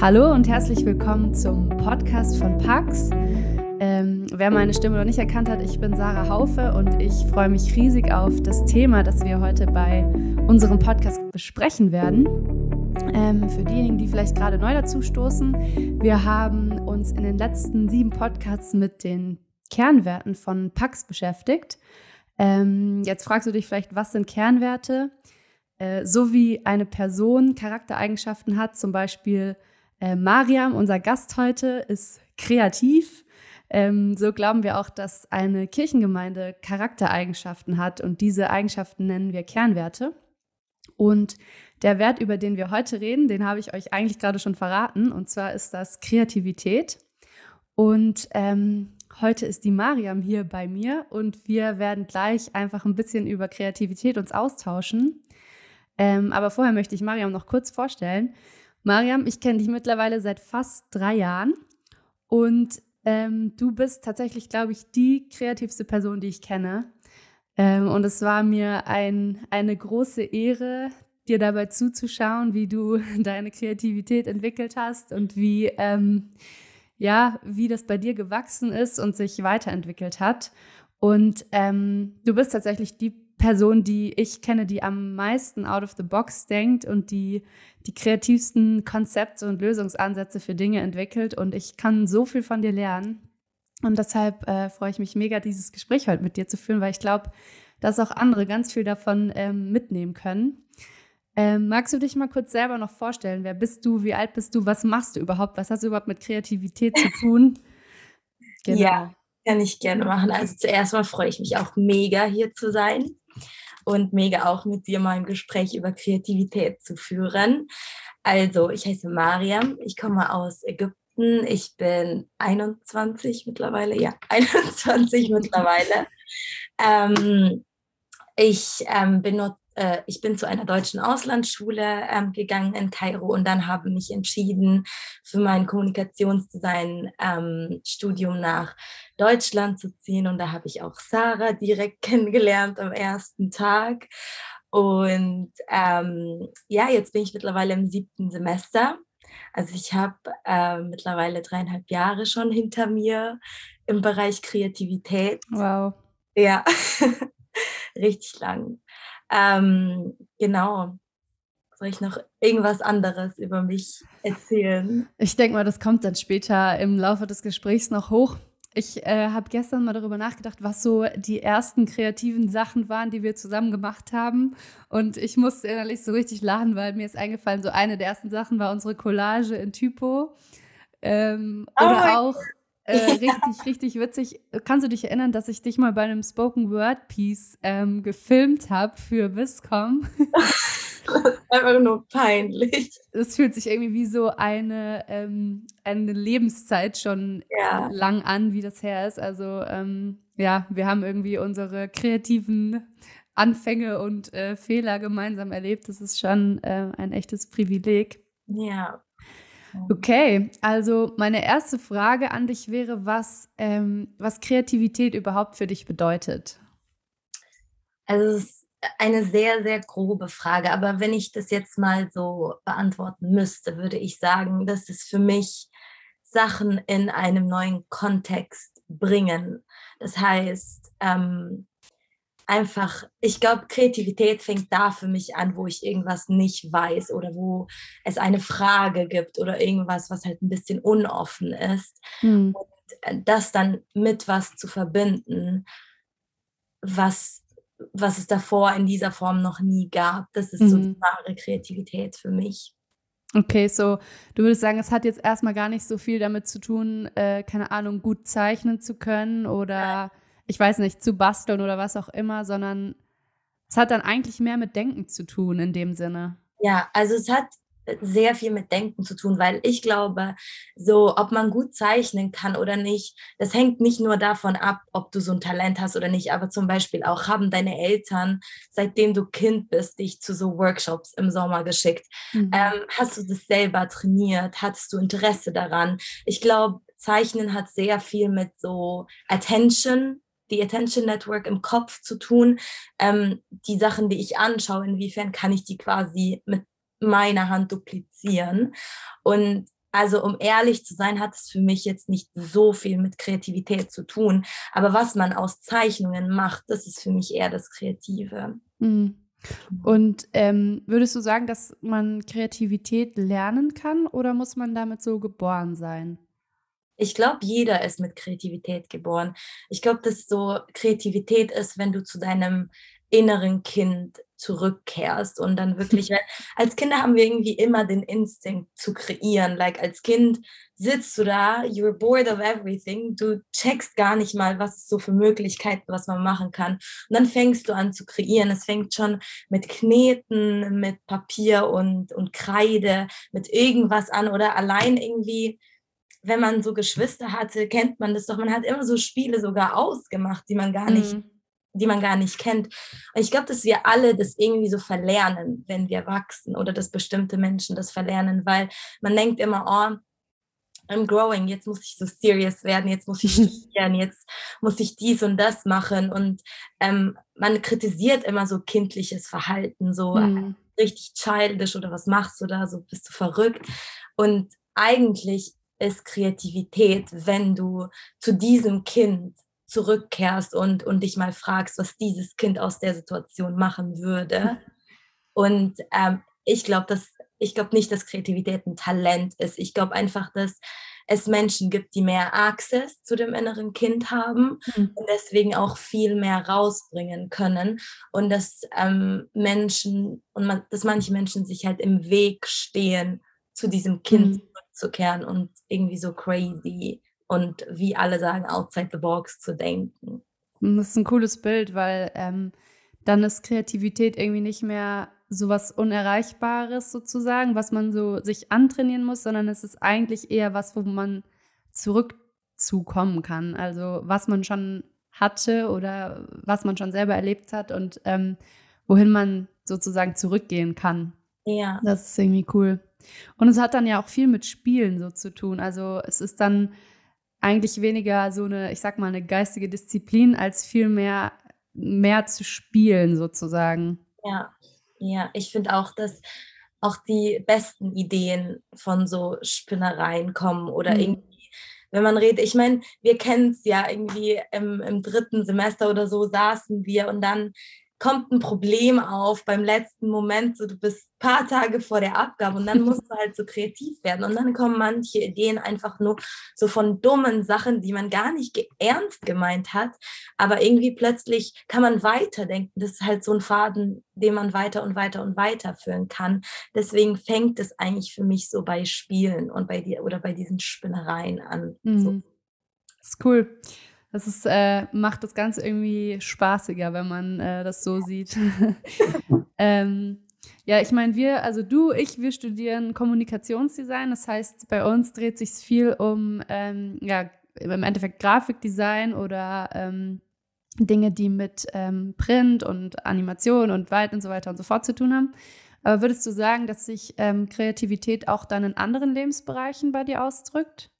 Hallo und herzlich willkommen zum Podcast von Pax. Ähm, wer meine Stimme noch nicht erkannt hat, ich bin Sarah Haufe und ich freue mich riesig auf das Thema, das wir heute bei unserem Podcast besprechen werden. Ähm, für diejenigen, die vielleicht gerade neu dazu stoßen, wir haben uns in den letzten sieben Podcasts mit den Kernwerten von Pax beschäftigt. Ähm, jetzt fragst du dich vielleicht, was sind Kernwerte? Äh, so wie eine Person Charaktereigenschaften hat, zum Beispiel äh, Mariam, unser Gast heute, ist kreativ. Ähm, so glauben wir auch, dass eine Kirchengemeinde Charaktereigenschaften hat und diese Eigenschaften nennen wir Kernwerte. Und der Wert, über den wir heute reden, den habe ich euch eigentlich gerade schon verraten, und zwar ist das Kreativität. Und ähm, heute ist die Mariam hier bei mir und wir werden gleich einfach ein bisschen über Kreativität uns austauschen. Ähm, aber vorher möchte ich Mariam noch kurz vorstellen. Mariam, ich kenne dich mittlerweile seit fast drei Jahren und ähm, du bist tatsächlich, glaube ich, die kreativste Person, die ich kenne. Ähm, und es war mir ein, eine große Ehre, dir dabei zuzuschauen, wie du deine Kreativität entwickelt hast und wie, ähm, ja, wie das bei dir gewachsen ist und sich weiterentwickelt hat. Und ähm, du bist tatsächlich die Person, die ich kenne, die am meisten out of the box denkt und die die kreativsten Konzepte und Lösungsansätze für Dinge entwickelt. Und ich kann so viel von dir lernen. Und deshalb äh, freue ich mich mega, dieses Gespräch heute mit dir zu führen, weil ich glaube, dass auch andere ganz viel davon ähm, mitnehmen können. Ähm, magst du dich mal kurz selber noch vorstellen? Wer bist du? Wie alt bist du? Was machst du überhaupt? Was hast du überhaupt mit Kreativität zu tun? Genau. Ja, kann ich gerne machen. Also zuerst mal freue ich mich auch mega hier zu sein und mega auch mit dir mal ein Gespräch über Kreativität zu führen. Also, ich heiße Mariam, ich komme aus Ägypten, ich bin 21 mittlerweile, ja, 21 mittlerweile. Ähm, ich ähm, bin äh, ich bin zu einer deutschen Auslandsschule ähm, gegangen in Kairo und dann habe mich entschieden, für mein Kommunikationsdesign-Studium ähm, nach Deutschland zu ziehen. Und da habe ich auch Sarah direkt kennengelernt am ersten Tag. Und ähm, ja, jetzt bin ich mittlerweile im siebten Semester. Also ich habe äh, mittlerweile dreieinhalb Jahre schon hinter mir im Bereich Kreativität. Wow. Ja, richtig lang. Ähm, genau. Soll ich noch irgendwas anderes über mich erzählen? Ich denke mal, das kommt dann später im Laufe des Gesprächs noch hoch. Ich äh, habe gestern mal darüber nachgedacht, was so die ersten kreativen Sachen waren, die wir zusammen gemacht haben. Und ich musste innerlich so richtig lachen, weil mir ist eingefallen, so eine der ersten Sachen war unsere Collage in Typo. Ähm, oh oder auch äh, richtig, richtig witzig. Kannst du dich erinnern, dass ich dich mal bei einem Spoken Word Piece ähm, gefilmt habe für Viscom? einfach nur peinlich. Es fühlt sich irgendwie wie so eine, ähm, eine Lebenszeit schon ja. lang an, wie das her ist. Also ähm, ja, wir haben irgendwie unsere kreativen Anfänge und äh, Fehler gemeinsam erlebt. Das ist schon äh, ein echtes Privileg. Ja, Okay, also meine erste Frage an dich wäre, was, ähm, was Kreativität überhaupt für dich bedeutet. Also es ist eine sehr, sehr grobe Frage, aber wenn ich das jetzt mal so beantworten müsste, würde ich sagen, dass es für mich Sachen in einem neuen Kontext bringen. Das heißt, ähm, einfach, ich glaube, Kreativität fängt da für mich an, wo ich irgendwas nicht weiß oder wo es eine Frage gibt oder irgendwas, was halt ein bisschen unoffen ist. Mhm. Und äh, das dann mit was zu verbinden, was, was es davor in dieser Form noch nie gab. Das ist mhm. so die wahre Kreativität für mich. Okay, so du würdest sagen, es hat jetzt erstmal gar nicht so viel damit zu tun, äh, keine Ahnung, gut zeichnen zu können oder ja ich weiß nicht, zu basteln oder was auch immer, sondern es hat dann eigentlich mehr mit Denken zu tun in dem Sinne. Ja, also es hat sehr viel mit Denken zu tun, weil ich glaube, so ob man gut zeichnen kann oder nicht, das hängt nicht nur davon ab, ob du so ein Talent hast oder nicht, aber zum Beispiel auch haben deine Eltern, seitdem du Kind bist, dich zu so Workshops im Sommer geschickt. Mhm. Ähm, hast du das selber trainiert? Hattest du Interesse daran? Ich glaube, Zeichnen hat sehr viel mit so Attention die Attention Network im Kopf zu tun. Ähm, die Sachen, die ich anschaue, inwiefern kann ich die quasi mit meiner Hand duplizieren. Und also um ehrlich zu sein, hat es für mich jetzt nicht so viel mit Kreativität zu tun. Aber was man aus Zeichnungen macht, das ist für mich eher das Kreative. Mhm. Und ähm, würdest du sagen, dass man Kreativität lernen kann oder muss man damit so geboren sein? Ich glaube, jeder ist mit Kreativität geboren. Ich glaube, dass so Kreativität ist, wenn du zu deinem inneren Kind zurückkehrst und dann wirklich, als Kinder haben wir irgendwie immer den Instinkt zu kreieren. Like als Kind sitzt du da, you're bored of everything, du checkst gar nicht mal, was so für Möglichkeiten, was man machen kann. Und dann fängst du an zu kreieren. Es fängt schon mit Kneten, mit Papier und, und Kreide, mit irgendwas an oder allein irgendwie wenn man so Geschwister hatte, kennt man das doch. Man hat immer so Spiele sogar ausgemacht, die man gar nicht, mhm. die man gar nicht kennt. Und ich glaube, dass wir alle das irgendwie so verlernen, wenn wir wachsen oder dass bestimmte Menschen das verlernen, weil man denkt immer, oh, I'm growing, jetzt muss ich so serious werden, jetzt muss ich studieren, jetzt muss ich dies und das machen. Und ähm, man kritisiert immer so kindliches Verhalten, so mhm. richtig childish oder was machst du da, so bist du verrückt. Und eigentlich ist Kreativität, wenn du zu diesem Kind zurückkehrst und, und dich mal fragst, was dieses Kind aus der Situation machen würde. Und ähm, ich glaube, dass ich glaube nicht, dass Kreativität ein Talent ist. Ich glaube einfach, dass es Menschen gibt, die mehr Access zu dem inneren Kind haben mhm. und deswegen auch viel mehr rausbringen können. Und dass ähm, Menschen und man, dass manche Menschen sich halt im Weg stehen zu diesem Kind mhm zurückzukehren und irgendwie so crazy und wie alle sagen, outside the box zu denken. Das ist ein cooles Bild, weil ähm, dann ist Kreativität irgendwie nicht mehr so was Unerreichbares sozusagen, was man so sich antrainieren muss, sondern es ist eigentlich eher was, wo man zurückzukommen kann. Also was man schon hatte oder was man schon selber erlebt hat und ähm, wohin man sozusagen zurückgehen kann. Ja. Das ist irgendwie cool. Und es hat dann ja auch viel mit Spielen so zu tun. Also es ist dann eigentlich weniger so eine, ich sag mal, eine geistige Disziplin, als viel mehr, mehr zu spielen sozusagen. Ja, ja, ich finde auch, dass auch die besten Ideen von so Spinnereien kommen oder mhm. irgendwie wenn man redet, ich meine, wir kennen es ja irgendwie im, im dritten Semester oder so saßen wir und dann kommt ein Problem auf beim letzten Moment, so du bist ein paar Tage vor der Abgabe und dann musst du halt so kreativ werden und dann kommen manche Ideen einfach nur so von dummen Sachen, die man gar nicht ernst gemeint hat, aber irgendwie plötzlich kann man weiterdenken. Das ist halt so ein Faden, den man weiter und weiter und weiter führen kann. Deswegen fängt es eigentlich für mich so bei Spielen und bei dir oder bei diesen Spinnereien an. Mhm. So. Das ist cool. Das ist, äh, macht das Ganze irgendwie spaßiger, wenn man äh, das so sieht. ähm, ja, ich meine, wir, also du, ich, wir studieren Kommunikationsdesign. Das heißt, bei uns dreht sich viel um, ähm, ja, im Endeffekt Grafikdesign oder ähm, Dinge, die mit ähm, Print und Animation und Wald und so weiter und so fort zu tun haben. Aber würdest du sagen, dass sich ähm, Kreativität auch dann in anderen Lebensbereichen bei dir ausdrückt?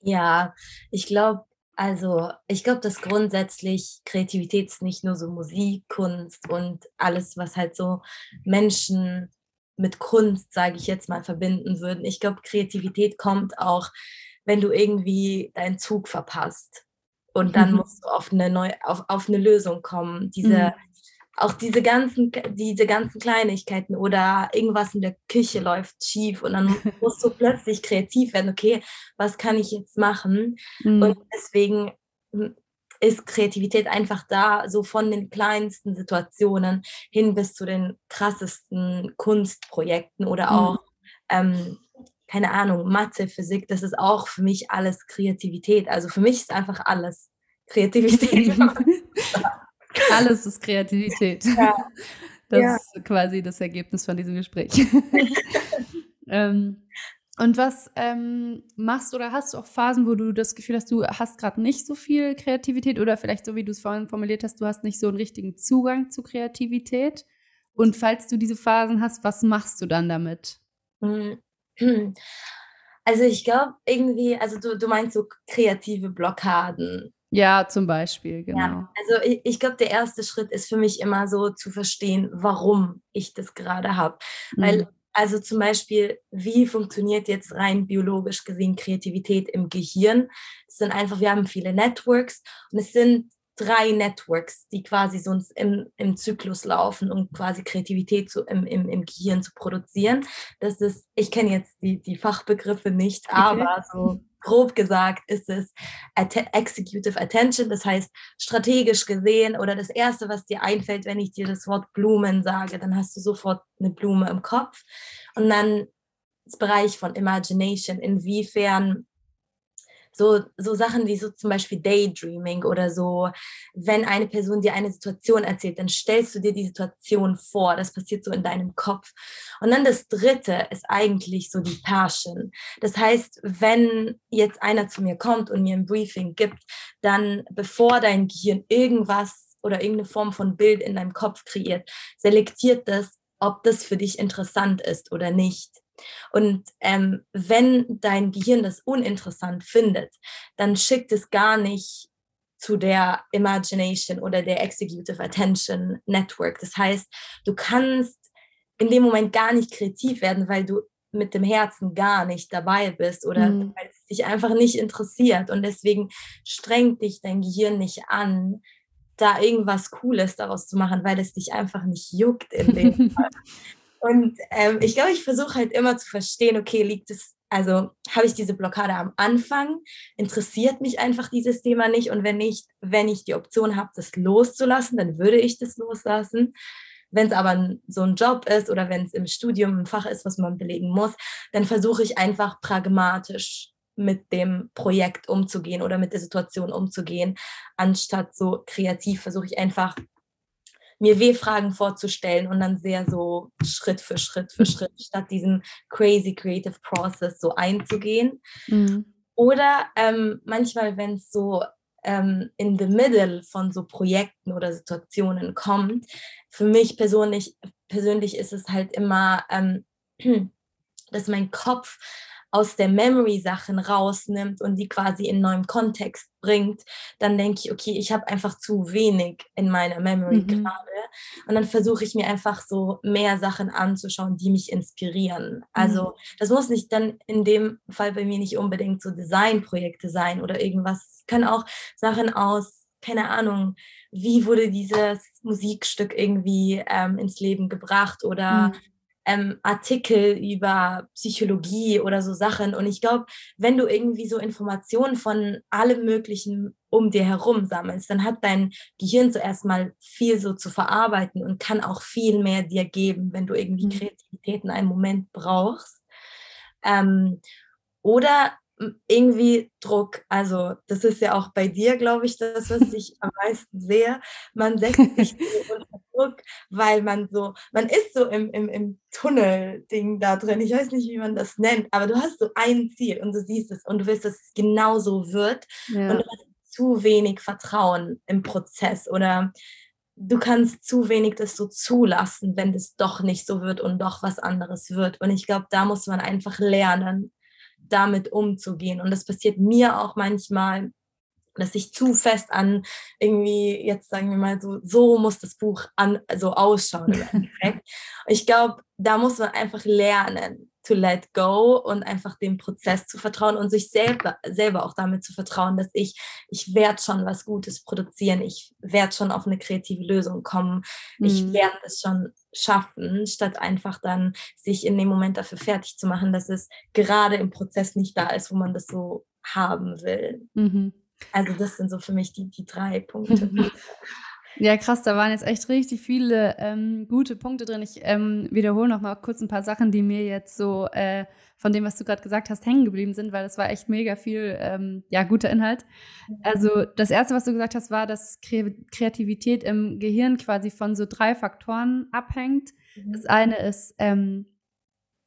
Ja, ich glaube, also ich glaube, dass grundsätzlich Kreativität ist nicht nur so Musik, Kunst und alles, was halt so Menschen mit Kunst, sage ich jetzt mal, verbinden würden. Ich glaube, Kreativität kommt auch, wenn du irgendwie deinen Zug verpasst. Und dann mhm. musst du auf eine, neue, auf, auf eine Lösung kommen. Diese, mhm auch diese ganzen, diese ganzen Kleinigkeiten oder irgendwas in der Küche läuft schief und dann musst du plötzlich kreativ werden, okay, was kann ich jetzt machen? Mhm. Und deswegen hm, ist Kreativität einfach da, so von den kleinsten Situationen hin bis zu den krassesten Kunstprojekten oder mhm. auch, ähm, keine Ahnung, Mathe, Physik, das ist auch für mich alles Kreativität. Also für mich ist einfach alles Kreativität. Alles ist Kreativität. Ja. Das ja. ist quasi das Ergebnis von diesem Gespräch. ähm, und was ähm, machst oder hast du auch Phasen, wo du das Gefühl hast, du hast gerade nicht so viel Kreativität oder vielleicht so, wie du es vorhin formuliert hast, du hast nicht so einen richtigen Zugang zu Kreativität? Und falls du diese Phasen hast, was machst du dann damit? Hm. Also ich glaube irgendwie, also du, du meinst so kreative Blockaden. Ja, zum Beispiel, genau. Ja, also ich, ich glaube, der erste Schritt ist für mich immer so zu verstehen, warum ich das gerade habe. Mhm. Weil Also zum Beispiel, wie funktioniert jetzt rein biologisch gesehen Kreativität im Gehirn? Es sind einfach, wir haben viele Networks und es sind drei Networks, die quasi so im, im Zyklus laufen, um quasi Kreativität zu, im, im, im Gehirn zu produzieren. Das ist, ich kenne jetzt die, die Fachbegriffe nicht, aber so grob gesagt ist es Executive Attention, das heißt strategisch gesehen oder das Erste, was dir einfällt, wenn ich dir das Wort Blumen sage, dann hast du sofort eine Blume im Kopf. Und dann das Bereich von Imagination, inwiefern so, so Sachen wie so zum Beispiel Daydreaming oder so, wenn eine Person dir eine Situation erzählt, dann stellst du dir die Situation vor. Das passiert so in deinem Kopf. Und dann das Dritte ist eigentlich so die Passion. Das heißt, wenn jetzt einer zu mir kommt und mir ein Briefing gibt, dann bevor dein Gehirn irgendwas oder irgendeine Form von Bild in deinem Kopf kreiert, selektiert das, ob das für dich interessant ist oder nicht. Und ähm, wenn dein Gehirn das uninteressant findet, dann schickt es gar nicht zu der Imagination oder der Executive Attention Network. Das heißt, du kannst in dem Moment gar nicht kreativ werden, weil du mit dem Herzen gar nicht dabei bist oder mhm. weil es dich einfach nicht interessiert. Und deswegen strengt dich dein Gehirn nicht an, da irgendwas Cooles daraus zu machen, weil es dich einfach nicht juckt in dem Fall. Und ähm, ich glaube, ich versuche halt immer zu verstehen, okay, liegt es, also habe ich diese Blockade am Anfang, interessiert mich einfach dieses Thema nicht und wenn nicht, wenn ich die Option habe, das loszulassen, dann würde ich das loslassen. Wenn es aber so ein Job ist oder wenn es im Studium ein Fach ist, was man belegen muss, dann versuche ich einfach pragmatisch mit dem Projekt umzugehen oder mit der Situation umzugehen, anstatt so kreativ versuche ich einfach mir W-Fragen vorzustellen und dann sehr so Schritt für Schritt für Schritt statt diesem crazy creative process so einzugehen. Mhm. Oder ähm, manchmal, wenn es so ähm, in the middle von so Projekten oder Situationen kommt, für mich persönlich, persönlich ist es halt immer, ähm, dass mein Kopf aus der Memory Sachen rausnimmt und die quasi in neuen Kontext bringt, dann denke ich, okay, ich habe einfach zu wenig in meiner Memory mhm. gerade. Und dann versuche ich mir einfach so mehr Sachen anzuschauen, die mich inspirieren. Also mhm. das muss nicht dann in dem Fall bei mir nicht unbedingt so Designprojekte sein oder irgendwas. Es können auch Sachen aus, keine Ahnung, wie wurde dieses Musikstück irgendwie ähm, ins Leben gebracht oder mhm ähm, Artikel über Psychologie oder so Sachen. Und ich glaube, wenn du irgendwie so Informationen von allem Möglichen um dir herum sammelst, dann hat dein Gehirn zuerst mal viel so zu verarbeiten und kann auch viel mehr dir geben, wenn du irgendwie mhm. Kreativität in einem Moment brauchst. Ähm, oder irgendwie Druck. Also das ist ja auch bei dir, glaube ich, das, was ich am meisten sehe. Man setzt sich so unter Druck, weil man so, man ist so im, im, im Tunnel-Ding da drin. Ich weiß nicht, wie man das nennt, aber du hast so ein Ziel und du siehst es und du willst, dass es genau so wird. Ja. Und du hast zu wenig Vertrauen im Prozess oder du kannst zu wenig das so zulassen, wenn das doch nicht so wird und doch was anderes wird. Und ich glaube, da muss man einfach lernen, damit umzugehen. Und das passiert mir auch manchmal, dass ich zu fest an irgendwie, jetzt sagen wir mal so, so muss das Buch an, so ausschauen ich glaube, da muss man einfach lernen, to let go und einfach dem Prozess zu vertrauen und sich selber, selber auch damit zu vertrauen, dass ich, ich werde schon was Gutes produzieren, ich werde schon auf eine kreative Lösung kommen, mhm. ich werde es schon schaffen, statt einfach dann sich in dem Moment dafür fertig zu machen, dass es gerade im Prozess nicht da ist, wo man das so haben will. Mhm. Also das sind so für mich die, die drei Punkte. Ja, krass, da waren jetzt echt richtig viele ähm, gute Punkte drin. Ich ähm, wiederhole noch mal kurz ein paar Sachen, die mir jetzt so äh, von dem, was du gerade gesagt hast, hängen geblieben sind, weil das war echt mega viel, ähm, ja, guter Inhalt. Also das Erste, was du gesagt hast, war, dass Kreativität im Gehirn quasi von so drei Faktoren abhängt. Mhm. Das eine ist ähm,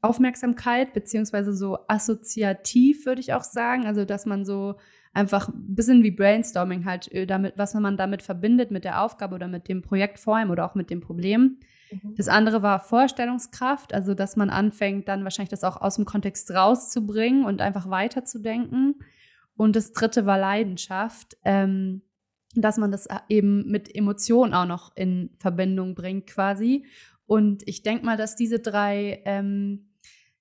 Aufmerksamkeit, beziehungsweise so assoziativ, würde ich auch sagen. Also, dass man so einfach ein bisschen wie Brainstorming halt, äh, damit, was man damit verbindet mit der Aufgabe oder mit dem Projekt vor allem oder auch mit dem Problem. Mhm. Das andere war Vorstellungskraft, also dass man anfängt, dann wahrscheinlich das auch aus dem Kontext rauszubringen und einfach weiterzudenken. Und das dritte war Leidenschaft, ähm, dass man das eben mit Emotionen auch noch in Verbindung bringt quasi. Und ich denke mal, dass diese drei ähm,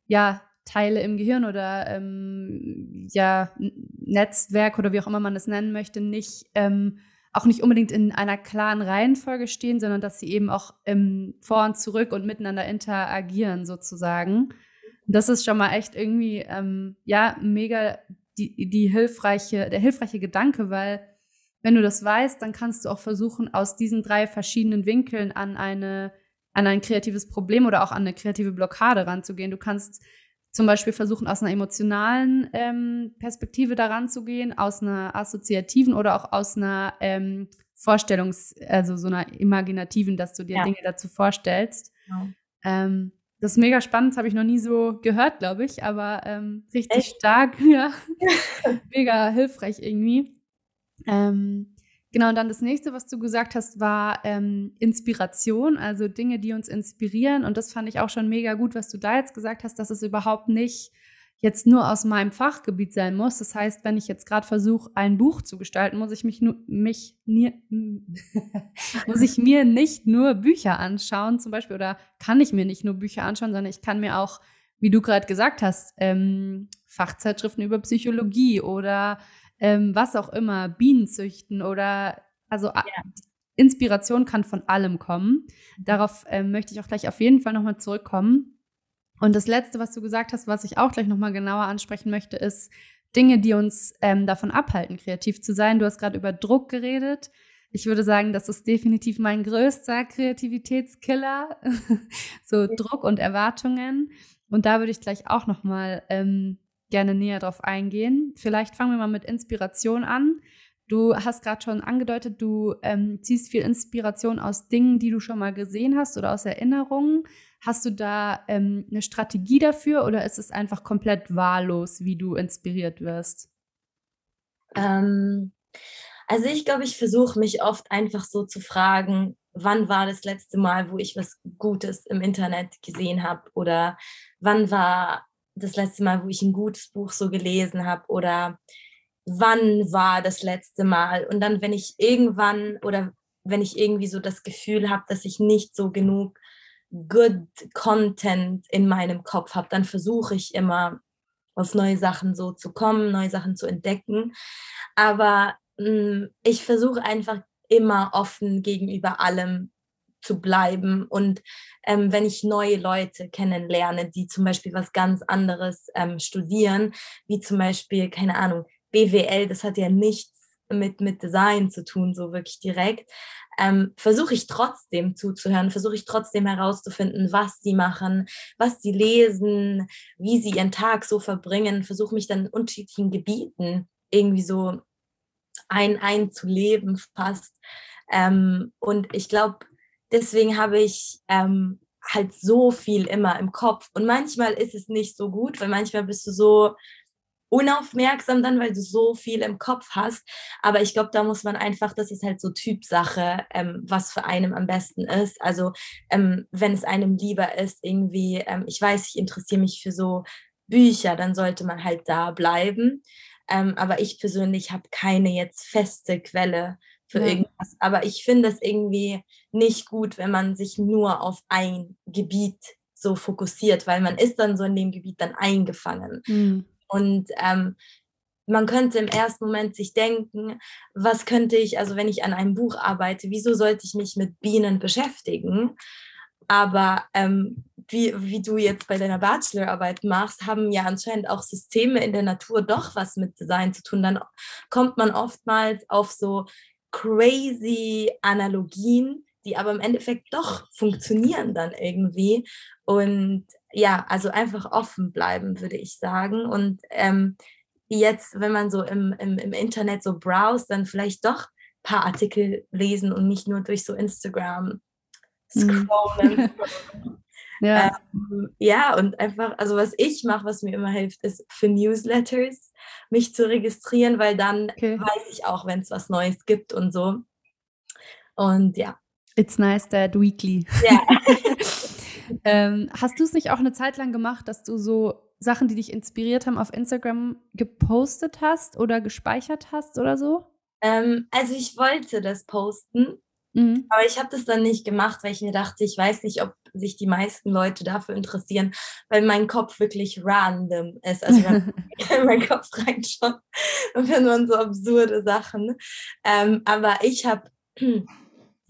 ja, Teile im Gehirn oder ähm, ja, Netzwerk oder wie auch immer man es nennen möchte, nicht ähm, auch nicht unbedingt in einer klaren Reihenfolge stehen, sondern dass sie eben auch ähm, vor und zurück und miteinander interagieren sozusagen. Das ist schon mal echt irgendwie ähm, ja mega die, die hilfreiche, der hilfreiche Gedanke, weil wenn du das weißt, dann kannst du auch versuchen, aus diesen drei verschiedenen Winkeln an eine an ein kreatives Problem oder auch an eine kreative Blockade ranzugehen. Du kannst zum Beispiel versuchen, aus einer emotionalen ähm, Perspektive daran zu gehen, aus einer assoziativen oder auch aus einer ähm, Vorstellungs-, also so einer imaginativen, dass du dir ja. Dinge dazu vorstellst. Ja. Ähm, das ist mega spannend, das habe ich noch nie so gehört, glaube ich, aber ähm, richtig Echt? stark, ja. mega hilfreich irgendwie. Ähm, Genau, und dann das nächste, was du gesagt hast, war ähm, Inspiration, also Dinge, die uns inspirieren. Und das fand ich auch schon mega gut, was du da jetzt gesagt hast, dass es überhaupt nicht jetzt nur aus meinem Fachgebiet sein muss. Das heißt, wenn ich jetzt gerade versuche, ein Buch zu gestalten, muss ich mich, nur, mich nie, muss ich mir nicht nur Bücher anschauen, zum Beispiel, oder kann ich mir nicht nur Bücher anschauen, sondern ich kann mir auch, wie du gerade gesagt hast, ähm, Fachzeitschriften über Psychologie oder ähm, was auch immer, Bienen züchten oder also ja. Inspiration kann von allem kommen. Darauf ähm, möchte ich auch gleich auf jeden Fall nochmal zurückkommen. Und das Letzte, was du gesagt hast, was ich auch gleich nochmal genauer ansprechen möchte, ist Dinge, die uns ähm, davon abhalten, kreativ zu sein. Du hast gerade über Druck geredet. Ich würde sagen, das ist definitiv mein größter Kreativitätskiller. so Druck und Erwartungen. Und da würde ich gleich auch nochmal ähm, gerne näher drauf eingehen. Vielleicht fangen wir mal mit Inspiration an. Du hast gerade schon angedeutet, du ähm, ziehst viel Inspiration aus Dingen, die du schon mal gesehen hast oder aus Erinnerungen. Hast du da ähm, eine Strategie dafür oder ist es einfach komplett wahllos, wie du inspiriert wirst? Ähm, also ich glaube, ich versuche mich oft einfach so zu fragen, wann war das letzte Mal, wo ich was Gutes im Internet gesehen habe oder wann war das letzte Mal, wo ich ein gutes Buch so gelesen habe oder wann war das letzte Mal. Und dann, wenn ich irgendwann oder wenn ich irgendwie so das Gefühl habe, dass ich nicht so genug good Content in meinem Kopf habe, dann versuche ich immer auf neue Sachen so zu kommen, neue Sachen zu entdecken. Aber mh, mm, ich versuche einfach immer offen gegenüber allem zu bleiben. Und ähm, wenn ich neue Leute kennenlerne, die zum Beispiel was ganz anderes ähm, studieren, wie zum Beispiel, keine Ahnung, BWL, das hat ja nichts mit, mit Design zu tun, so wirklich direkt, ähm, versuche ich trotzdem zuzuhören, versuche ich trotzdem herauszufinden, was sie machen, was sie lesen, wie sie ihren Tag so verbringen, versuche mich dann in unterschiedlichen Gebieten irgendwie so ein einzuleben fast. Ähm, und ich glaube, deswegen habe ich ähm, halt so viel immer im Kopf. Und manchmal ist es nicht so gut, weil manchmal bist du so unaufmerksam dann, weil du so viel im Kopf hast. Aber ich glaube, da muss man einfach, das ist halt so Typsache, ähm, was für einem am besten ist. Also ähm, wenn es einem lieber ist, irgendwie, ähm, ich weiß, ich interessiere mich für so Bücher, dann sollte man halt da bleiben. Ähm, aber ich persönlich habe keine jetzt feste Quelle für ja. irgendwas. Aber ich finde es irgendwie nicht gut, wenn man sich nur auf ein Gebiet so fokussiert, weil man ist dann so in dem Gebiet dann eingefangen. Mhm. Und ähm, man könnte im ersten Moment sich denken, was könnte ich, also wenn ich an einem Buch arbeite, wieso sollte ich mich mit Bienen beschäftigen? Aber ähm, wie, wie du jetzt bei deiner Bachelorarbeit machst, haben ja anscheinend auch Systeme in der Natur doch was mit Design zu tun. Dann kommt man oftmals auf so crazy Analogien, die aber im Endeffekt doch funktionieren dann irgendwie. Und ja, also einfach offen bleiben, würde ich sagen. Und ähm, jetzt, wenn man so im, im, im Internet so browst, dann vielleicht doch ein paar Artikel lesen und nicht nur durch so Instagram mhm. scrollen. Ja. Ähm, ja, und einfach, also was ich mache, was mir immer hilft, ist für Newsletters mich zu registrieren, weil dann okay. weiß ich auch, wenn es was Neues gibt und so. Und ja. It's nice that weekly. Ja. ähm, hast du es nicht auch eine Zeit lang gemacht, dass du so Sachen, die dich inspiriert haben, auf Instagram gepostet hast oder gespeichert hast oder so? Ähm, also ich wollte das posten, Mhm. Aber ich habe das dann nicht gemacht, weil ich mir dachte, ich weiß nicht, ob sich die meisten Leute dafür interessieren, weil mein Kopf wirklich random ist. Also wenn in meinen Kopf reinschaut, dann findet man so absurde Sachen. Ähm, aber ich habe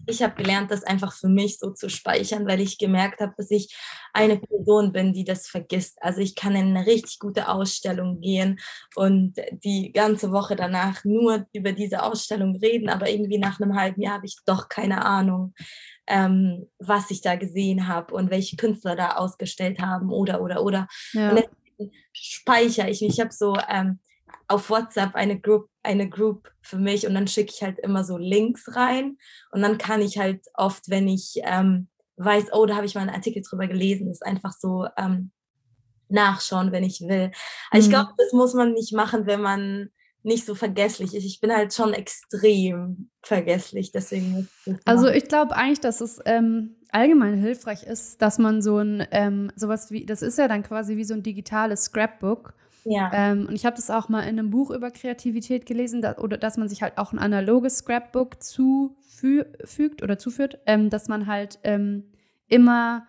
ich habe gelernt, das einfach für mich so zu speichern, weil ich gemerkt habe, dass ich eine Person bin, die das vergisst. Also ich kann in eine richtig gute Ausstellung gehen und die ganze Woche danach nur über diese Ausstellung reden, aber irgendwie nach einem halben Jahr habe ich doch keine Ahnung, ähm, was ich da gesehen habe und welche Künstler da ausgestellt haben oder oder oder. Ja. Und deswegen speichere ich. Ich habe so ähm, auf WhatsApp eine Group, eine Group für mich und dann schicke ich halt immer so Links rein und dann kann ich halt oft, wenn ich ähm, weiß, oh, da habe ich mal einen Artikel drüber gelesen, ist einfach so ähm, nachschauen, wenn ich will. Also mhm. ich glaube, das muss man nicht machen, wenn man nicht so vergesslich ist. Ich bin halt schon extrem vergesslich, deswegen. Also ich glaube eigentlich, dass es ähm, allgemein hilfreich ist, dass man so ein ähm, sowas wie, das ist ja dann quasi wie so ein digitales Scrapbook ja. Ähm, und ich habe das auch mal in einem Buch über Kreativität gelesen, da, oder dass man sich halt auch ein analoges Scrapbook zufügt oder zuführt, ähm, dass man halt ähm, immer,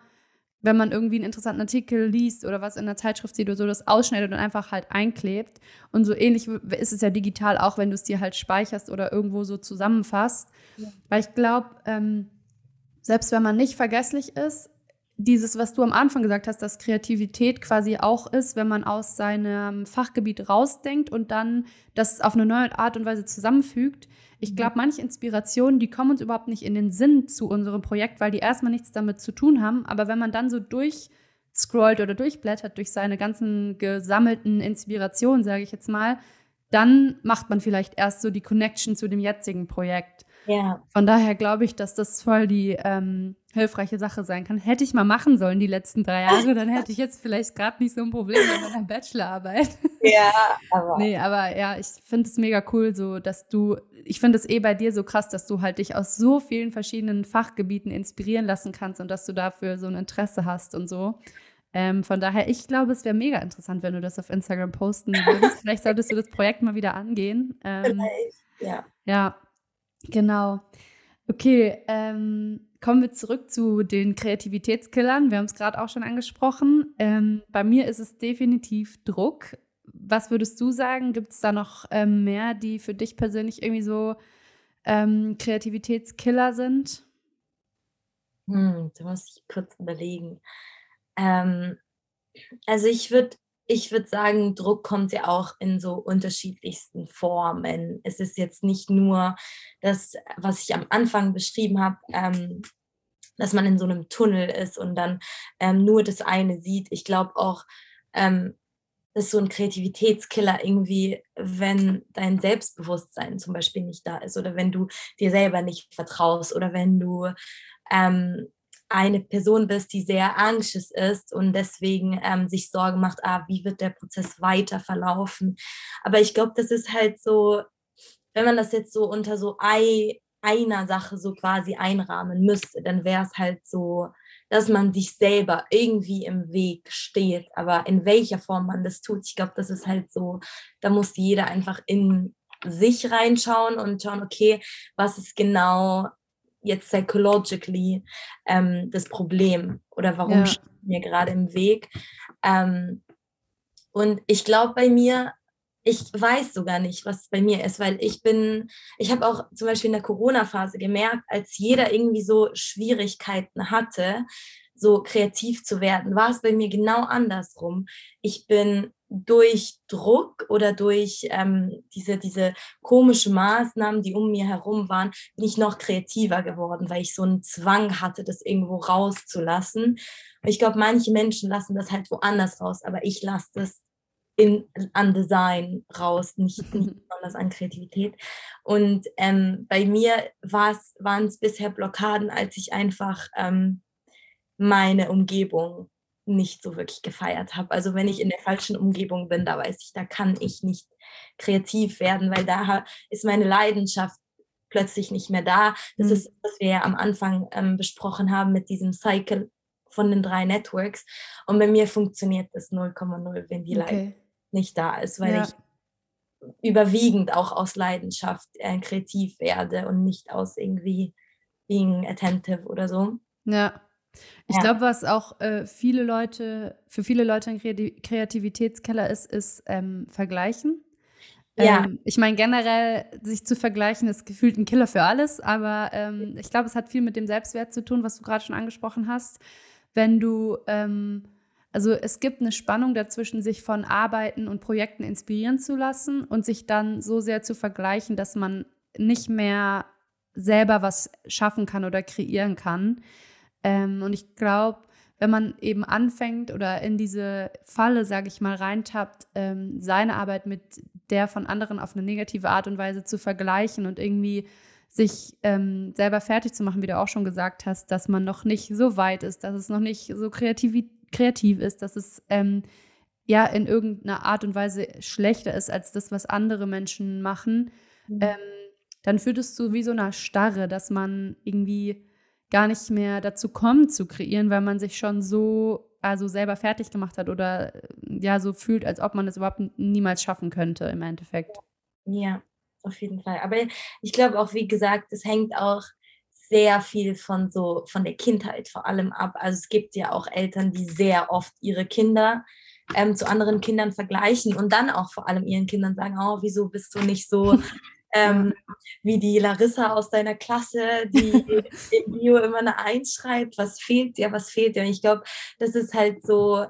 wenn man irgendwie einen interessanten Artikel liest oder was in der Zeitschrift sieht oder so, das ausschneidet und einfach halt einklebt. Und so ähnlich ist es ja digital auch, wenn du es dir halt speicherst oder irgendwo so zusammenfasst. Ja. Weil ich glaube, ähm, selbst wenn man nicht vergesslich ist, dieses, was du am Anfang gesagt hast, dass Kreativität quasi auch ist, wenn man aus seinem Fachgebiet rausdenkt und dann das auf eine neue Art und Weise zusammenfügt. Ich mhm. glaube, manche Inspirationen, die kommen uns überhaupt nicht in den Sinn zu unserem Projekt, weil die erstmal nichts damit zu tun haben. Aber wenn man dann so durchscrollt oder durchblättert durch seine ganzen gesammelten Inspirationen, sage ich jetzt mal, dann macht man vielleicht erst so die Connection zu dem jetzigen Projekt. Ja. Von daher glaube ich, dass das voll die ähm, hilfreiche Sache sein kann. Hätte ich mal machen sollen die letzten drei Jahre, dann hätte ich jetzt vielleicht gerade nicht so ein Problem mit meiner Bachelorarbeit. Ja, aber. nee, aber ja, ich finde es mega cool, so dass du, ich finde es eh bei dir so krass, dass du halt dich aus so vielen verschiedenen Fachgebieten inspirieren lassen kannst und dass du dafür so ein Interesse hast und so. Ähm, von daher, ich glaube, es wäre mega interessant, wenn du das auf Instagram posten würdest. Vielleicht solltest du das Projekt mal wieder angehen. Ähm, Vielleicht, ja. Ja, genau. Okay, ähm, kommen wir zurück zu den Kreativitätskillern. Wir haben es gerade auch schon angesprochen. Ähm, bei mir ist es definitiv Druck. Was würdest du sagen? Gibt es da noch ähm, mehr, die für dich persönlich irgendwie so ähm, Kreativitätskiller sind? Hm, da muss ich kurz überlegen. Ähm, also ich würde ich würde sagen, Druck kommt ja auch in so unterschiedlichsten Formen. Es ist jetzt nicht nur das, was ich am Anfang beschrieben habe, ähm, dass man in so einem Tunnel ist und dann ähm, nur das eine sieht. Ich glaube auch, ähm, das ist so ein Kreativitätskiller irgendwie, wenn dein Selbstbewusstsein zum Beispiel nicht da ist oder wenn du dir selber nicht vertraust oder wenn du ähm, eine Person bist, die sehr anxious ist und deswegen ähm, sich Sorgen macht, ah, wie wird der Prozess weiter verlaufen. Aber ich glaube, das ist halt so, wenn man das jetzt so unter so ei, einer Sache so quasi einrahmen müsste, dann wäre es halt so, dass man sich selber irgendwie im Weg steht. Aber in welcher Form man das tut, ich glaube, das ist halt so, da muss jeder einfach in sich reinschauen und schauen, okay, was ist genau jetzt psychologically ähm, das Problem oder warum ja. steht mir gerade im Weg. Ähm, und ich glaube bei mir, ich weiß sogar nicht, was bei mir ist, weil ich bin, ich habe auch zum Beispiel in der Corona-Phase gemerkt, als jeder irgendwie so Schwierigkeiten hatte, so kreativ zu werden, war es bei mir genau andersrum. Ich bin durch Druck oder durch ähm, diese, diese komische Maßnahmen, die um mir herum waren, bin ich noch kreativer geworden, weil ich so einen Zwang hatte, das irgendwo rauszulassen. ich glaube, manche Menschen lassen das halt woanders raus, aber ich lasse das in, an Design raus, nicht, nicht besonders an Kreativität. Und ähm, bei mir waren es bisher Blockaden, als ich einfach ähm, meine Umgebung nicht so wirklich gefeiert habe. Also wenn ich in der falschen Umgebung bin, da weiß ich, da kann ich nicht kreativ werden, weil da ist meine Leidenschaft plötzlich nicht mehr da. Das mhm. ist, was wir ja am Anfang ähm, besprochen haben mit diesem Cycle von den drei Networks. Und bei mir funktioniert das 0,0, wenn die okay. Leidenschaft nicht da ist, weil ja. ich überwiegend auch aus Leidenschaft äh, kreativ werde und nicht aus irgendwie being attentive oder so. Ja. Ich ja. glaube, was auch äh, viele Leute, für viele Leute ein Kreativitätskeller ist, ist ähm, Vergleichen. Ja. Ähm, ich meine, generell sich zu vergleichen ist gefühlt ein Killer für alles, aber ähm, ich glaube, es hat viel mit dem Selbstwert zu tun, was du gerade schon angesprochen hast. Wenn du, ähm, also es gibt eine Spannung dazwischen, sich von Arbeiten und Projekten inspirieren zu lassen und sich dann so sehr zu vergleichen, dass man nicht mehr selber was schaffen kann oder kreieren kann. Ähm, und ich glaube, wenn man eben anfängt oder in diese Falle, sage ich mal, reintappt, ähm, seine Arbeit mit der von anderen auf eine negative Art und Weise zu vergleichen und irgendwie sich ähm, selber fertig zu machen, wie du auch schon gesagt hast, dass man noch nicht so weit ist, dass es noch nicht so kreativ, kreativ ist, dass es ähm, ja in irgendeiner Art und Weise schlechter ist als das, was andere Menschen machen, mhm. ähm, dann führt es zu wie so einer Starre, dass man irgendwie gar nicht mehr dazu kommt zu kreieren, weil man sich schon so also selber fertig gemacht hat oder ja so fühlt, als ob man es überhaupt niemals schaffen könnte im Endeffekt. Ja, auf jeden Fall. Aber ich glaube auch, wie gesagt, es hängt auch sehr viel von so von der Kindheit vor allem ab. Also es gibt ja auch Eltern, die sehr oft ihre Kinder ähm, zu anderen Kindern vergleichen und dann auch vor allem ihren Kindern sagen, oh, wieso bist du nicht so ähm, wie die Larissa aus deiner Klasse, die im Bio immer eine Eins schreibt, was fehlt dir, was fehlt dir. Und ich glaube, das ist halt so,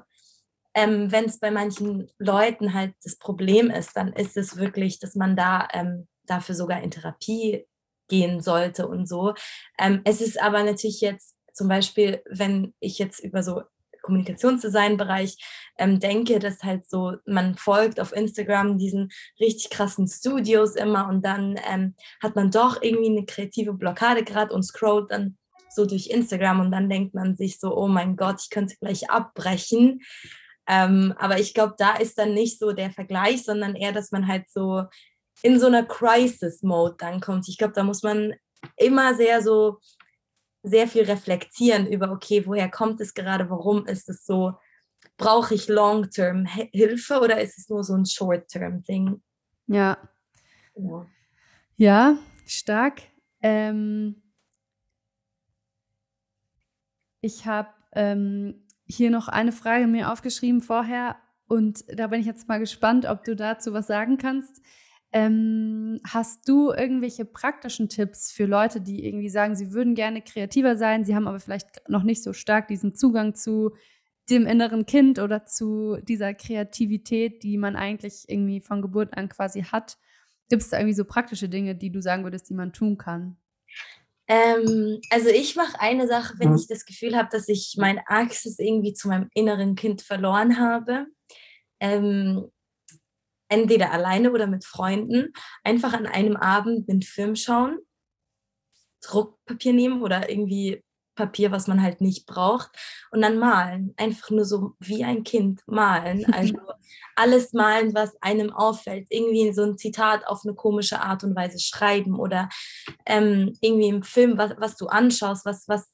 ähm, wenn es bei manchen Leuten halt das Problem ist, dann ist es wirklich, dass man da ähm, dafür sogar in Therapie gehen sollte und so. Ähm, es ist aber natürlich jetzt zum Beispiel, wenn ich jetzt über so Kommunikationsdesign-Bereich ähm, denke, dass halt so, man folgt auf Instagram diesen richtig krassen Studios immer und dann ähm, hat man doch irgendwie eine kreative Blockade gerade und scrollt dann so durch Instagram und dann denkt man sich so, oh mein Gott, ich könnte gleich abbrechen. Ähm, aber ich glaube, da ist dann nicht so der Vergleich, sondern eher, dass man halt so in so einer Crisis-Mode dann kommt. Ich glaube, da muss man immer sehr so sehr viel reflektieren über, okay, woher kommt es gerade, warum ist es so, brauche ich Long-Term Hilfe oder ist es nur so ein Short-Term-Ding? Ja. ja. Ja, stark. Ähm, ich habe ähm, hier noch eine Frage mir aufgeschrieben vorher und da bin ich jetzt mal gespannt, ob du dazu was sagen kannst. Ähm, hast du irgendwelche praktischen Tipps für Leute, die irgendwie sagen, sie würden gerne kreativer sein, sie haben aber vielleicht noch nicht so stark diesen Zugang zu dem inneren Kind oder zu dieser Kreativität, die man eigentlich irgendwie von Geburt an quasi hat? Gibt es da irgendwie so praktische Dinge, die du sagen würdest, die man tun kann? Ähm, also ich mache eine Sache, wenn mhm. ich das Gefühl habe, dass ich mein Access irgendwie zu meinem inneren Kind verloren habe. Ähm, entweder alleine oder mit Freunden, einfach an einem Abend einen Film schauen, Druckpapier nehmen oder irgendwie Papier, was man halt nicht braucht und dann malen. Einfach nur so wie ein Kind malen. Also alles malen, was einem auffällt. Irgendwie so ein Zitat auf eine komische Art und Weise schreiben oder ähm, irgendwie im Film, was, was du anschaust, was, was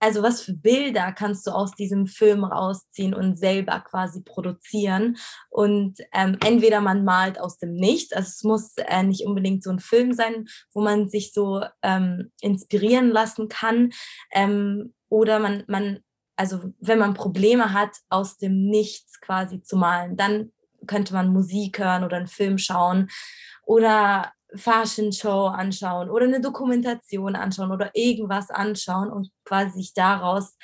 also was für Bilder kannst du aus diesem Film rausziehen und selber quasi produzieren. Und ähm, entweder man malt aus dem Nichts, also es muss äh, nicht unbedingt so ein Film sein, wo man sich so ähm, inspirieren lassen kann. Ähm, oder man, man, also wenn man Probleme hat, aus dem Nichts quasi zu malen, dann könnte man Musik hören oder einen Film schauen. Oder Fashion Show anschauen oder eine Dokumentation anschauen oder irgendwas anschauen und quasi sich daraus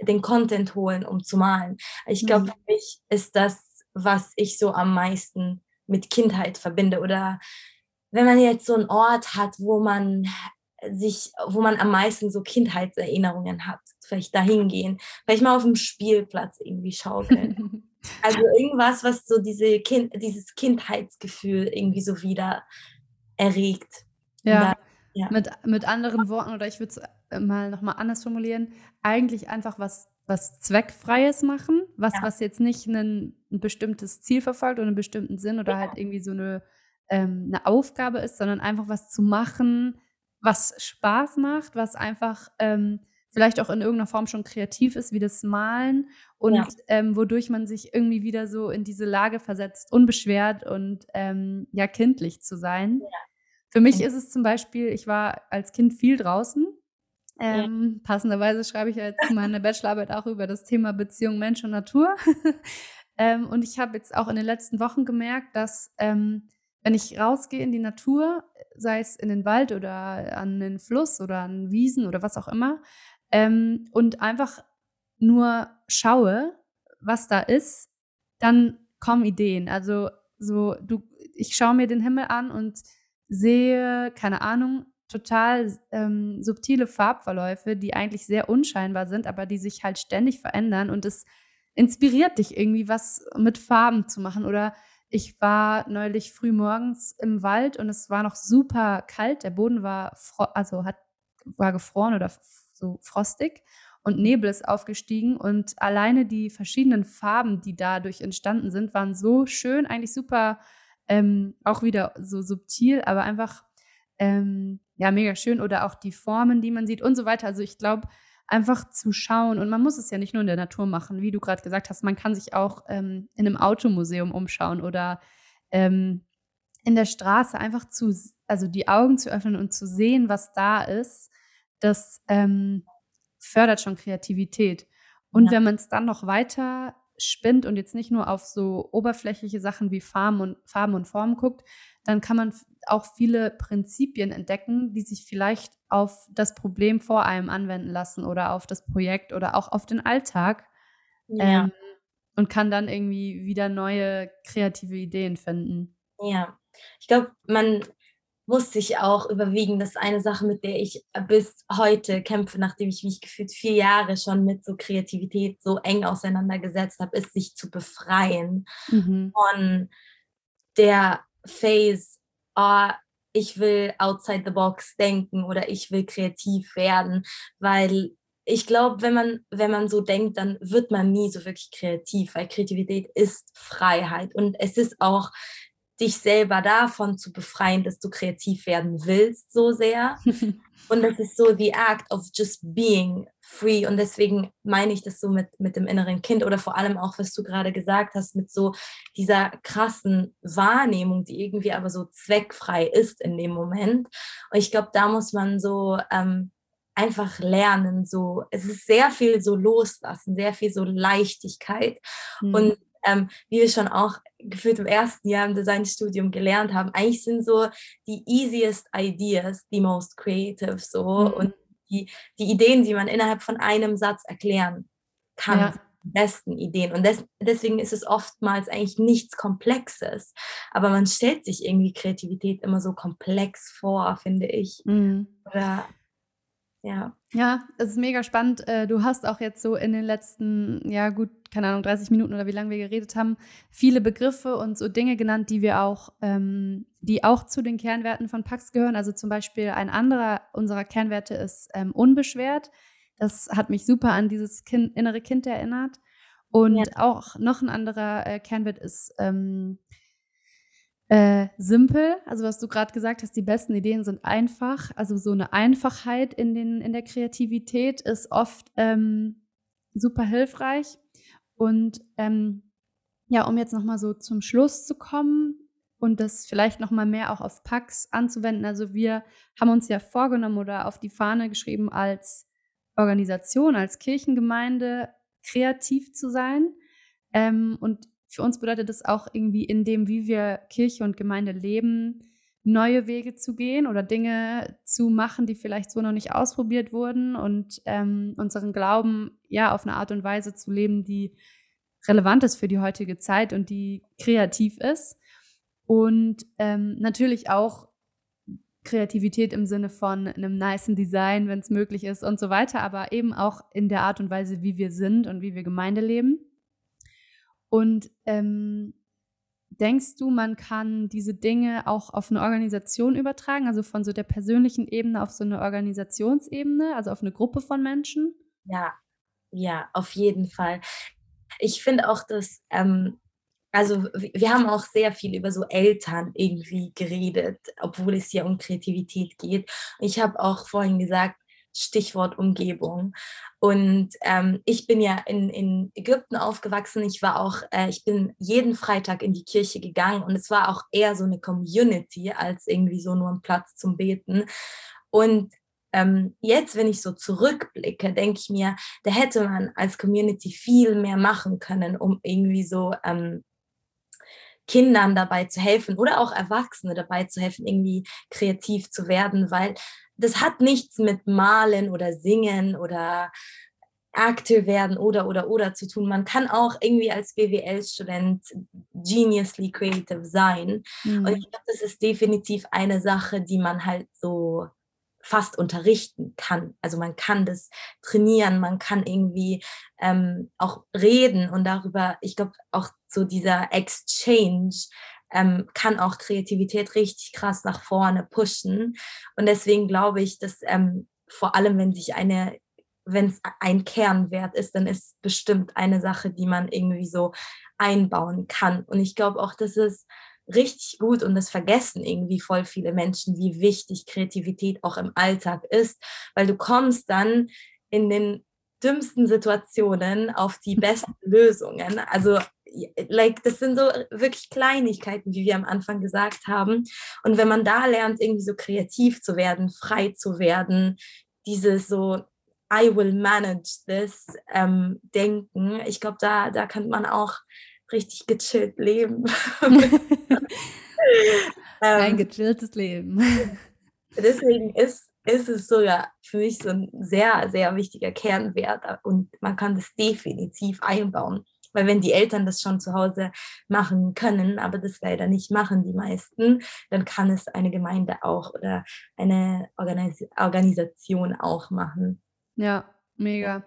den Content holen, um zu malen. Ich glaube, mhm. für mich ist das, was ich so am meisten mit Kindheit verbinde. Oder wenn man jetzt so einen Ort hat, wo man sich, wo man am meisten so Kindheitserinnerungen hat, vielleicht dahin gehen, vielleicht mal auf dem Spielplatz irgendwie schaukeln. also irgendwas, was so diese kind, dieses Kindheitsgefühl irgendwie so wieder erregt. Ja. ja. Mit, mit anderen Worten, oder ich würde es äh, mal nochmal anders formulieren, eigentlich einfach was, was Zweckfreies machen, was, ja. was jetzt nicht ein, ein, bestimmtes Ziel verfolgt oder einen bestimmten Sinn oder ja. halt irgendwie so eine, ähm, eine Aufgabe ist, sondern einfach was zu machen, was Spaß macht, was einfach ähm, vielleicht auch in irgendeiner Form schon kreativ ist, wie das Malen und ja. ähm, wodurch man sich irgendwie wieder so in diese Lage versetzt, unbeschwert und ähm, ja kindlich zu sein. Für mich ist es zum Beispiel, ich war als Kind viel draußen Ähm. Passenderweise schreibe ich ja jetzt meine Bachelorarbeit auch über das Thema Beziehung Mensch und Natur. ähm, und ich habe jetzt auch in den letzten Wochen gemerkt, dass ähm, wenn ich rausgehe in die Natur, sei es in den Wald oder an den Fluss oder an Wiesen oder was auch immer, ähm, und einfach nur schaue, was da ist, dann kommen Ideen. Also so, du, ich schaue mir den Himmel an und sehe, keine Ahnung, total ähm, subtile Farbverläufe, die eigentlich sehr unscheinbar sind, aber die sich halt ständig verändern und es inspiriert dich irgendwie, was mit Farben zu machen. Oder ich war neulich früh morgens im Wald und es war noch super kalt. Der Boden war, also hat, war gefroren oder so frostig und Nebel ist aufgestiegen und alleine die verschiedenen Farben, die dadurch entstanden sind, waren so schön, eigentlich super, ähm, auch wieder so subtil, aber einfach ähm, ja mega schön oder auch die Formen, die man sieht und so weiter. Also ich glaube, einfach zu schauen und man muss es ja nicht nur in der Natur machen, wie du gerade gesagt hast, man kann sich auch ähm, in einem Automuseum umschauen oder ähm, in der Straße einfach zu, also die Augen zu öffnen und zu sehen, was da ist. Das ähm, fördert schon Kreativität. Und ja. wenn man es dann noch weiter spinnt und jetzt nicht nur auf so oberflächliche Sachen wie Farben und, Farben und Formen guckt, dann kann man auch viele Prinzipien entdecken, die sich vielleicht auf das Problem vor einem anwenden lassen oder auf das Projekt oder auch auf den Alltag. Ja. Ähm, und kann dann irgendwie wieder neue kreative Ideen finden. Ja, ich glaube, man muss sich auch überwiegen. Das ist eine Sache, mit der ich bis heute kämpfe, nachdem ich mich gefühlt vier Jahre schon mit so Kreativität so eng auseinandergesetzt habe, ist sich zu befreien mhm. von der Phase, oh, ich will outside the box denken oder ich will kreativ werden, weil ich glaube, wenn man, wenn man so denkt, dann wird man nie so wirklich kreativ, weil Kreativität ist Freiheit und es ist auch dich selber davon zu befreien, dass du kreativ werden willst so sehr. und das ist so the act of just being free. Und deswegen meine ich das so mit, mit dem inneren Kind oder vor allem auch, was du gerade gesagt hast, mit so dieser krassen Wahrnehmung, die irgendwie aber so zweckfrei ist in dem Moment. Und ich glaube, da muss man so ähm, einfach lernen. So, es ist sehr viel so loslassen, sehr viel so Leichtigkeit. Mhm. Und ähm, wie wir schon auch gefühlt im ersten Jahr im Designstudium gelernt haben, eigentlich sind so die easiest ideas die most creative so mhm. und die, die Ideen, die man innerhalb von einem Satz erklären kann. Ja. Die besten Ideen. Und des, deswegen ist es oftmals eigentlich nichts Komplexes. Aber man stellt sich irgendwie Kreativität immer so komplex vor, finde ich. Mhm. Oder ja. Ja, es ist mega spannend. Äh, du hast auch jetzt so in den letzten, ja gut, keine Ahnung, 30 Minuten oder wie lange wir geredet haben, viele Begriffe und so Dinge genannt, die wir auch, ähm, die auch zu den Kernwerten von Pax gehören. Also zum Beispiel ein anderer unserer Kernwerte ist ähm, unbeschwert. Das hat mich super an dieses kind, innere Kind erinnert. Und ja. auch noch ein anderer äh, Kernwert ist ähm, äh, simpel, also was du gerade gesagt hast, die besten Ideen sind einfach. Also so eine Einfachheit in, den, in der Kreativität ist oft ähm, super hilfreich. Und ähm, ja, um jetzt nochmal so zum Schluss zu kommen und das vielleicht nochmal mehr auch auf Pax anzuwenden. Also wir haben uns ja vorgenommen oder auf die Fahne geschrieben, als Organisation, als Kirchengemeinde kreativ zu sein. Ähm, und für uns bedeutet das auch irgendwie in dem, wie wir Kirche und Gemeinde leben, neue Wege zu gehen oder Dinge zu machen, die vielleicht so noch nicht ausprobiert wurden und ähm, unseren Glauben ja auf eine Art und Weise zu leben, die relevant ist für die heutige Zeit und die kreativ ist. Und ähm, natürlich auch Kreativität im Sinne von einem niceen Design, wenn es möglich ist und so weiter, aber eben auch in der Art und Weise, wie wir sind und wie wir Gemeinde leben. Und ähm, denkst du, man kann diese Dinge auch auf eine Organisation übertragen, also von so der persönlichen Ebene auf so eine Organisationsebene, also auf eine Gruppe von Menschen? Ja, ja, auf jeden Fall. Ich finde auch, dass, ähm, also wir haben auch sehr viel über so Eltern irgendwie geredet, obwohl es hier um Kreativität geht. Ich habe auch vorhin gesagt, Stichwort Umgebung. Und ähm, ich bin ja in, in Ägypten aufgewachsen. Ich war auch, äh, ich bin jeden Freitag in die Kirche gegangen und es war auch eher so eine Community als irgendwie so nur ein Platz zum Beten. Und ähm, jetzt, wenn ich so zurückblicke, denke ich mir, da hätte man als Community viel mehr machen können, um irgendwie so ähm, Kindern dabei zu helfen oder auch Erwachsene dabei zu helfen, irgendwie kreativ zu werden, weil das hat nichts mit Malen oder Singen oder Akte werden oder oder oder zu tun. Man kann auch irgendwie als BWL-Student geniusly creative sein. Mhm. Und ich glaube, das ist definitiv eine Sache, die man halt so fast unterrichten kann. Also man kann das trainieren, man kann irgendwie ähm, auch reden und darüber, ich glaube, auch so dieser Exchange ähm, kann auch Kreativität richtig krass nach vorne pushen. Und deswegen glaube ich, dass ähm, vor allem, wenn sich eine wenn es ein Kernwert ist, dann ist bestimmt eine Sache, die man irgendwie so einbauen kann. Und ich glaube auch, dass es richtig gut und das vergessen irgendwie voll viele Menschen, wie wichtig Kreativität auch im Alltag ist, weil du kommst dann in den dümmsten Situationen auf die besten Lösungen. Also like das sind so wirklich Kleinigkeiten, wie wir am Anfang gesagt haben. Und wenn man da lernt, irgendwie so kreativ zu werden, frei zu werden, dieses so I will manage this ähm, denken, ich glaube, da, da kann man auch richtig gechillt leben. ein ähm, gechilltes Leben. Deswegen ist, ist es sogar für mich so ein sehr, sehr wichtiger Kernwert und man kann das definitiv einbauen. Weil wenn die Eltern das schon zu Hause machen können, aber das leider nicht machen, die meisten, dann kann es eine Gemeinde auch oder eine Organis Organisation auch machen. Ja, mega.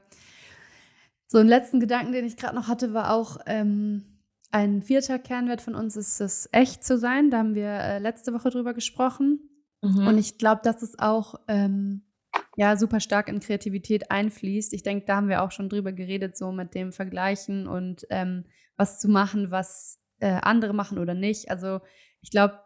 So einen letzten Gedanken, den ich gerade noch hatte, war auch, ähm, ein vierter Kernwert von uns ist es, echt zu sein. Da haben wir äh, letzte Woche drüber gesprochen. Mhm. Und ich glaube, dass es auch ähm, ja, super stark in Kreativität einfließt. Ich denke, da haben wir auch schon drüber geredet, so mit dem Vergleichen und ähm, was zu machen, was äh, andere machen oder nicht. Also ich glaube,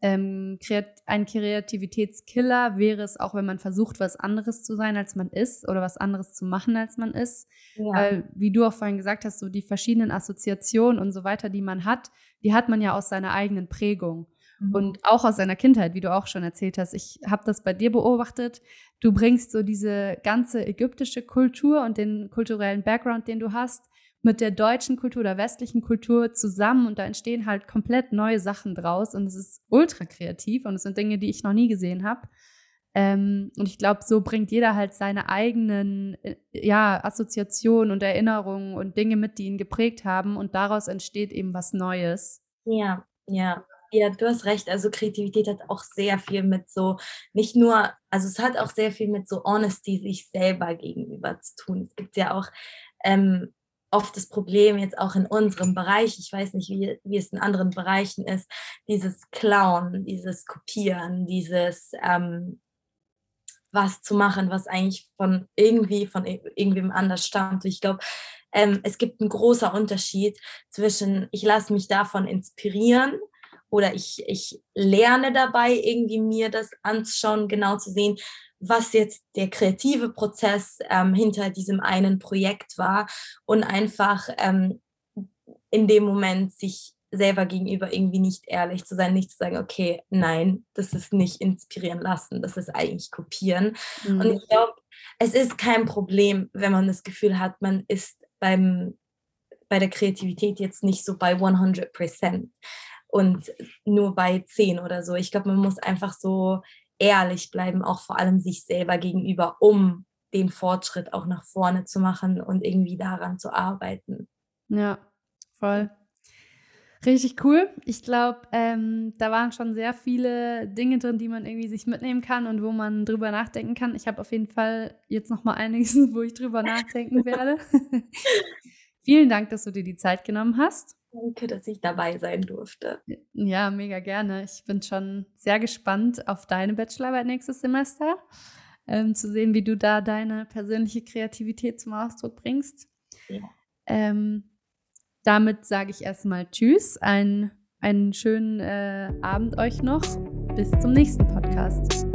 ähm, ein Kreativitätskiller wäre es auch, wenn man versucht, was anderes zu sein, als man ist oder was anderes zu machen, als man ist. Ja. Weil, wie du auch vorhin gesagt hast, so die verschiedenen Assoziationen und so weiter, die man hat, die hat man ja aus seiner eigenen Prägung. Mhm. Und auch aus seiner Kindheit, wie du auch schon erzählt hast. Ich habe das bei dir beobachtet. Du bringst so diese ganze ägyptische Kultur und den kulturellen Background, den du hast, mit der deutschen Kultur oder westlichen Kultur zusammen und da entstehen halt komplett neue Sachen draus und es ist ultra kreativ und es sind Dinge, die ich noch nie gesehen habe. Ähm, und ich glaube, so bringt jeder halt seine eigenen äh, ja, Assoziationen und Erinnerungen und Dinge mit, die ihn geprägt haben und daraus entsteht eben was Neues. Ja, ja. Ja, du hast recht. Also Kreativität hat auch sehr viel mit so, nicht nur, also es hat auch sehr viel mit so Honesty sich selber gegenüber zu tun. Es gibt ja auch ähm, oft das Problem jetzt auch in unserem Bereich, ich weiß nicht, wie, wie es in anderen Bereichen ist, dieses Klauen, dieses Kopieren, dieses ähm, was zu machen, was eigentlich von irgendwie von irgendwem anders stammt. Ich glaube, ähm, es gibt einen großen Unterschied zwischen, ich lasse mich davon inspirieren oder ich, ich lerne dabei, irgendwie mir das anzuschauen, genau zu sehen, was jetzt der kreative Prozess ähm, hinter diesem einen Projekt war und einfach ähm, in dem Moment sich selber gegenüber irgendwie nicht ehrlich zu sein, nicht zu sagen, okay, nein, das ist nicht inspirieren lassen, das ist eigentlich kopieren. Mhm. Und ich glaube, es ist kein Problem, wenn man das Gefühl hat, man ist beim, bei der Kreativität jetzt nicht so bei 100 Prozent und nur bei 10 oder so. Ich glaube, man muss einfach so ehrlich bleiben, auch vor allem sich selber gegenüber, um den Fortschritt auch nach vorne zu machen und irgendwie daran zu arbeiten. Ja, voll. Richtig cool. Ich glaube, ähm, da waren schon sehr viele Dinge drin, die man irgendwie sich mitnehmen kann und wo man drüber nachdenken kann. Ich habe auf jeden Fall jetzt noch mal einiges, wo ich drüber nachdenken werde. Vielen Dank, dass du dir die Zeit genommen hast. Danke, dass ich dabei sein durfte. Ja, mega gerne. Ich bin schon sehr gespannt auf deine Bachelorarbeit nächstes Semester, ähm, zu sehen, wie du da deine persönliche Kreativität zum Ausdruck bringst. Ja. Ähm, damit sage ich erstmal Tschüss, ein, einen schönen äh, Abend euch noch. Bis zum nächsten Podcast.